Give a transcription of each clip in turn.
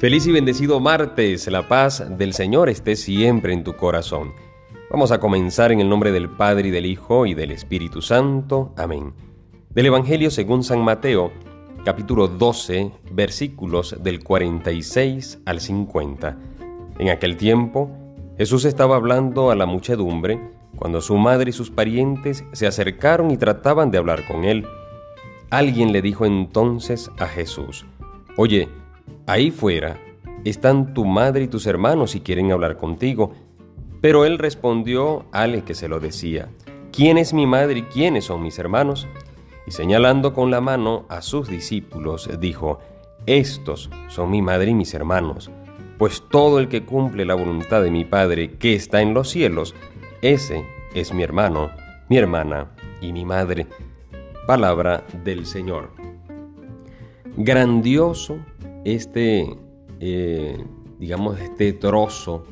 Feliz y bendecido martes, la paz del Señor esté siempre en tu corazón. Vamos a comenzar en el nombre del Padre y del Hijo y del Espíritu Santo. Amén. Del Evangelio según San Mateo, capítulo 12, versículos del 46 al 50. En aquel tiempo, Jesús estaba hablando a la muchedumbre cuando su madre y sus parientes se acercaron y trataban de hablar con él. Alguien le dijo entonces a Jesús, Oye, Ahí fuera están tu madre y tus hermanos si quieren hablar contigo. Pero él respondió al que se lo decía, ¿quién es mi madre y quiénes son mis hermanos? Y señalando con la mano a sus discípulos, dijo, Estos son mi madre y mis hermanos, pues todo el que cumple la voluntad de mi Padre que está en los cielos, ese es mi hermano, mi hermana y mi madre. Palabra del Señor. Grandioso este, eh, digamos, este trozo,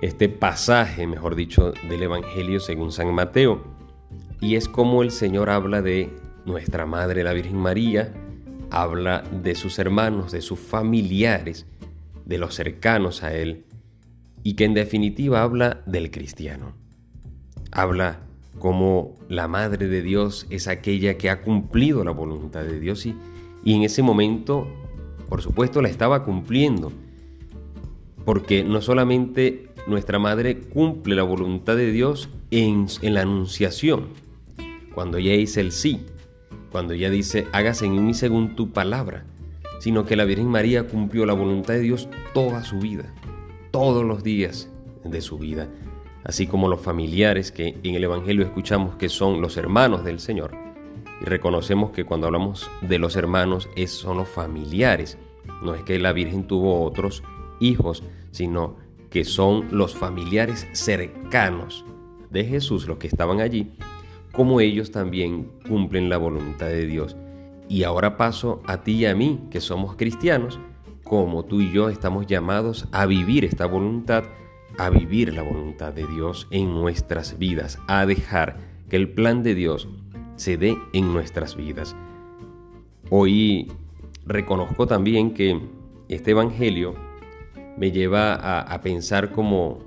este pasaje, mejor dicho, del Evangelio según San Mateo. Y es como el Señor habla de nuestra Madre, la Virgen María, habla de sus hermanos, de sus familiares, de los cercanos a Él, y que en definitiva habla del cristiano. Habla como la Madre de Dios es aquella que ha cumplido la voluntad de Dios y, y en ese momento por supuesto la estaba cumpliendo, porque no solamente nuestra madre cumple la voluntad de Dios en, la anunciación, cuando ella dice el sí, cuando ella dice hágase en mí según tu palabra, sino que la Virgen María cumplió la voluntad de Dios toda su vida, todos los días de su vida, así como los familiares que en el Evangelio escuchamos que son los hermanos del Señor reconocemos que cuando hablamos de los hermanos es, son los familiares. No es que la Virgen tuvo otros hijos, sino que son los familiares cercanos de Jesús los que estaban allí, como ellos también cumplen la voluntad de Dios. Y ahora paso a ti y a mí, que somos cristianos, como tú y yo estamos llamados a vivir esta voluntad, a vivir la voluntad de Dios en nuestras vidas, a dejar que el plan de Dios se dé en nuestras vidas. Hoy reconozco también que este Evangelio me lleva a, pensar como,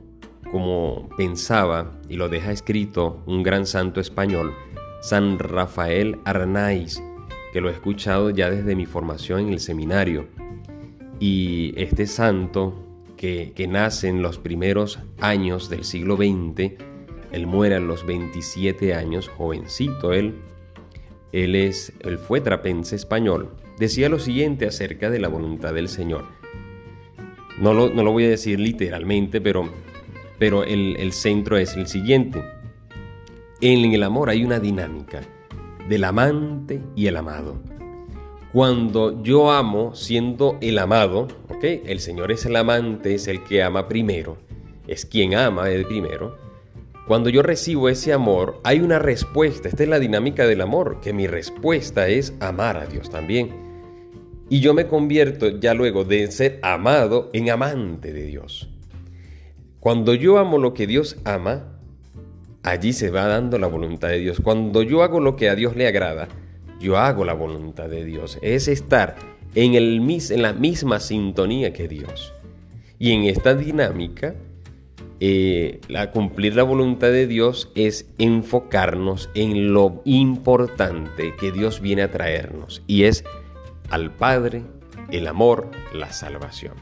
como pensaba y lo deja escrito un gran santo español, San Rafael Arnaiz, que lo he escuchado ya desde mi formación en el seminario. Y este santo que, que nace en los primeros años del siglo XX, él muere a los 27 años, jovencito él. Él, es, él fue trapense español. Decía lo siguiente acerca de la voluntad del Señor. No lo, no lo voy a decir literalmente, pero, pero el, el centro es el siguiente. En el amor hay una dinámica del amante y el amado. Cuando yo amo siendo el amado, ¿ok? El Señor es el amante, es el que ama primero, es quien ama el primero. Cuando yo recibo ese amor, hay una respuesta. Esta es la dinámica del amor, que mi respuesta es amar a Dios también. Y yo me convierto ya luego de ser amado en amante de Dios. Cuando yo amo lo que Dios ama, allí se va dando la voluntad de Dios. Cuando yo hago lo que a Dios le agrada, yo hago la voluntad de Dios. Es estar en, el, en la misma sintonía que Dios. Y en esta dinámica, eh, la, cumplir la voluntad de Dios es enfocarnos en lo importante que Dios viene a traernos y es al Padre, el amor, la salvación.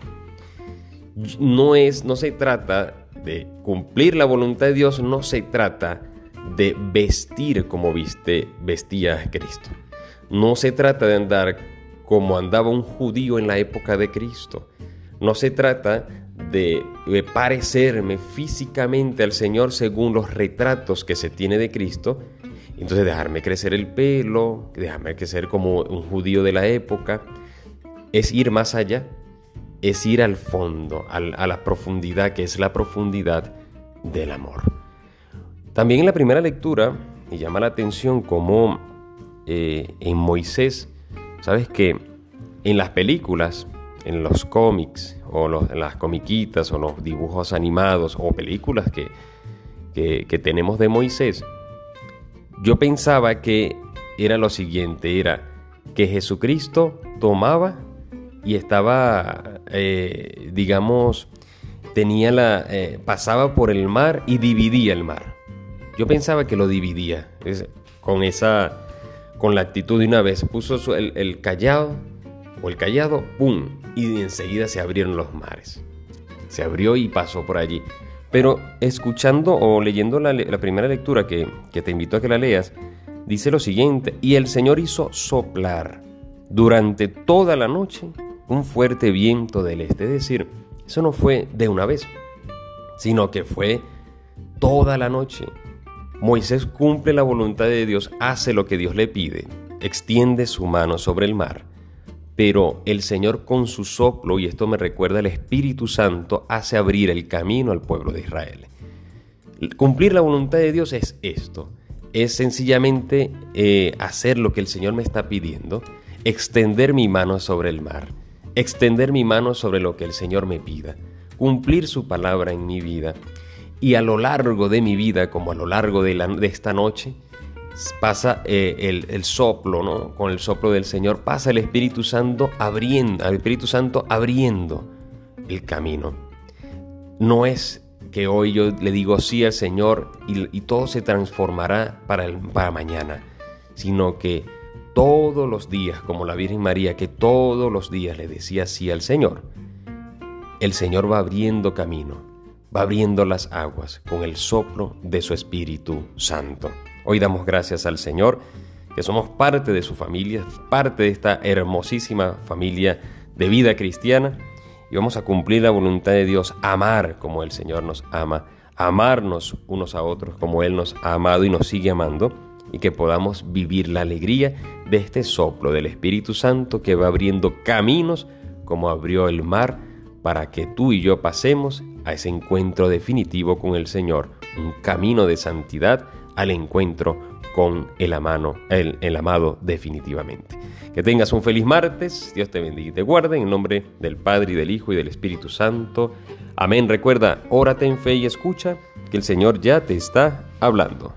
No es, no se trata de cumplir la voluntad de Dios, no se trata de vestir como viste, vestía Cristo. No se trata de andar como andaba un judío en la época de Cristo. No se trata de, parecerme físicamente al Señor según los retratos que se tiene de Cristo, entonces dejarme crecer el pelo, dejarme crecer como un judío de la época, es ir más allá, es ir al fondo, a la profundidad, que es la profundidad del amor. También en la primera lectura me llama la atención como eh, en Moisés, sabes que en las películas, en los cómics, o las comiquitas o los dibujos animados o películas que, que, tenemos de Moisés, yo pensaba que era lo siguiente, era que Jesucristo tomaba y estaba, eh, digamos, tenía la, eh, pasaba por el mar y dividía el mar. Yo pensaba que lo dividía con esa, con la actitud de una vez. Puso el, el callado o el callado, ¡pum! Y enseguida se abrieron los mares. Se abrió y pasó por allí. Pero escuchando o leyendo la, primera lectura que, que te invito a que la leas, dice lo siguiente, y el Señor hizo soplar durante toda la noche un fuerte viento del este. Es decir, eso no fue de una vez, sino que fue toda la noche. Moisés cumple la voluntad de Dios, hace lo que Dios le pide, extiende su mano sobre el mar pero el Señor con su soplo, y esto me recuerda el Espíritu Santo, hace abrir el camino al pueblo de Israel. Cumplir la voluntad de Dios es esto, es sencillamente eh, hacer lo que el Señor me está pidiendo, extender mi mano sobre el mar, extender mi mano sobre lo que el Señor me pida, cumplir su palabra en mi vida, y a lo largo de mi vida, como a lo largo de, de esta noche, pasa eh, el, soplo, ¿no? Con el soplo del Señor pasa el Espíritu Santo abriendo, el Espíritu Santo abriendo el camino. No es que hoy yo le digo sí al Señor y, todo se transformará para, el, para mañana, sino que todos los días, como la Virgen María, que todos los días le decía sí al Señor, el Señor va abriendo camino, va abriendo las aguas con el soplo de su Espíritu Santo. Hoy damos gracias al Señor, que somos parte de su familia, parte de esta hermosísima familia de vida cristiana y vamos a cumplir la voluntad de Dios, amar como el Señor nos ama, amarnos unos a otros como Él nos ha amado y nos sigue amando y que podamos vivir la alegría de este soplo del Espíritu Santo que va abriendo caminos como abrió el mar para que tú y yo pasemos a ese encuentro definitivo con el Señor, un camino de santidad al encuentro con el, el, el amado definitivamente. Que tengas un feliz martes, Dios te bendiga y te guarde, en nombre del Padre y del Hijo y del Espíritu Santo. Amén. Recuerda, órate en fe y escucha, que el Señor ya te está hablando.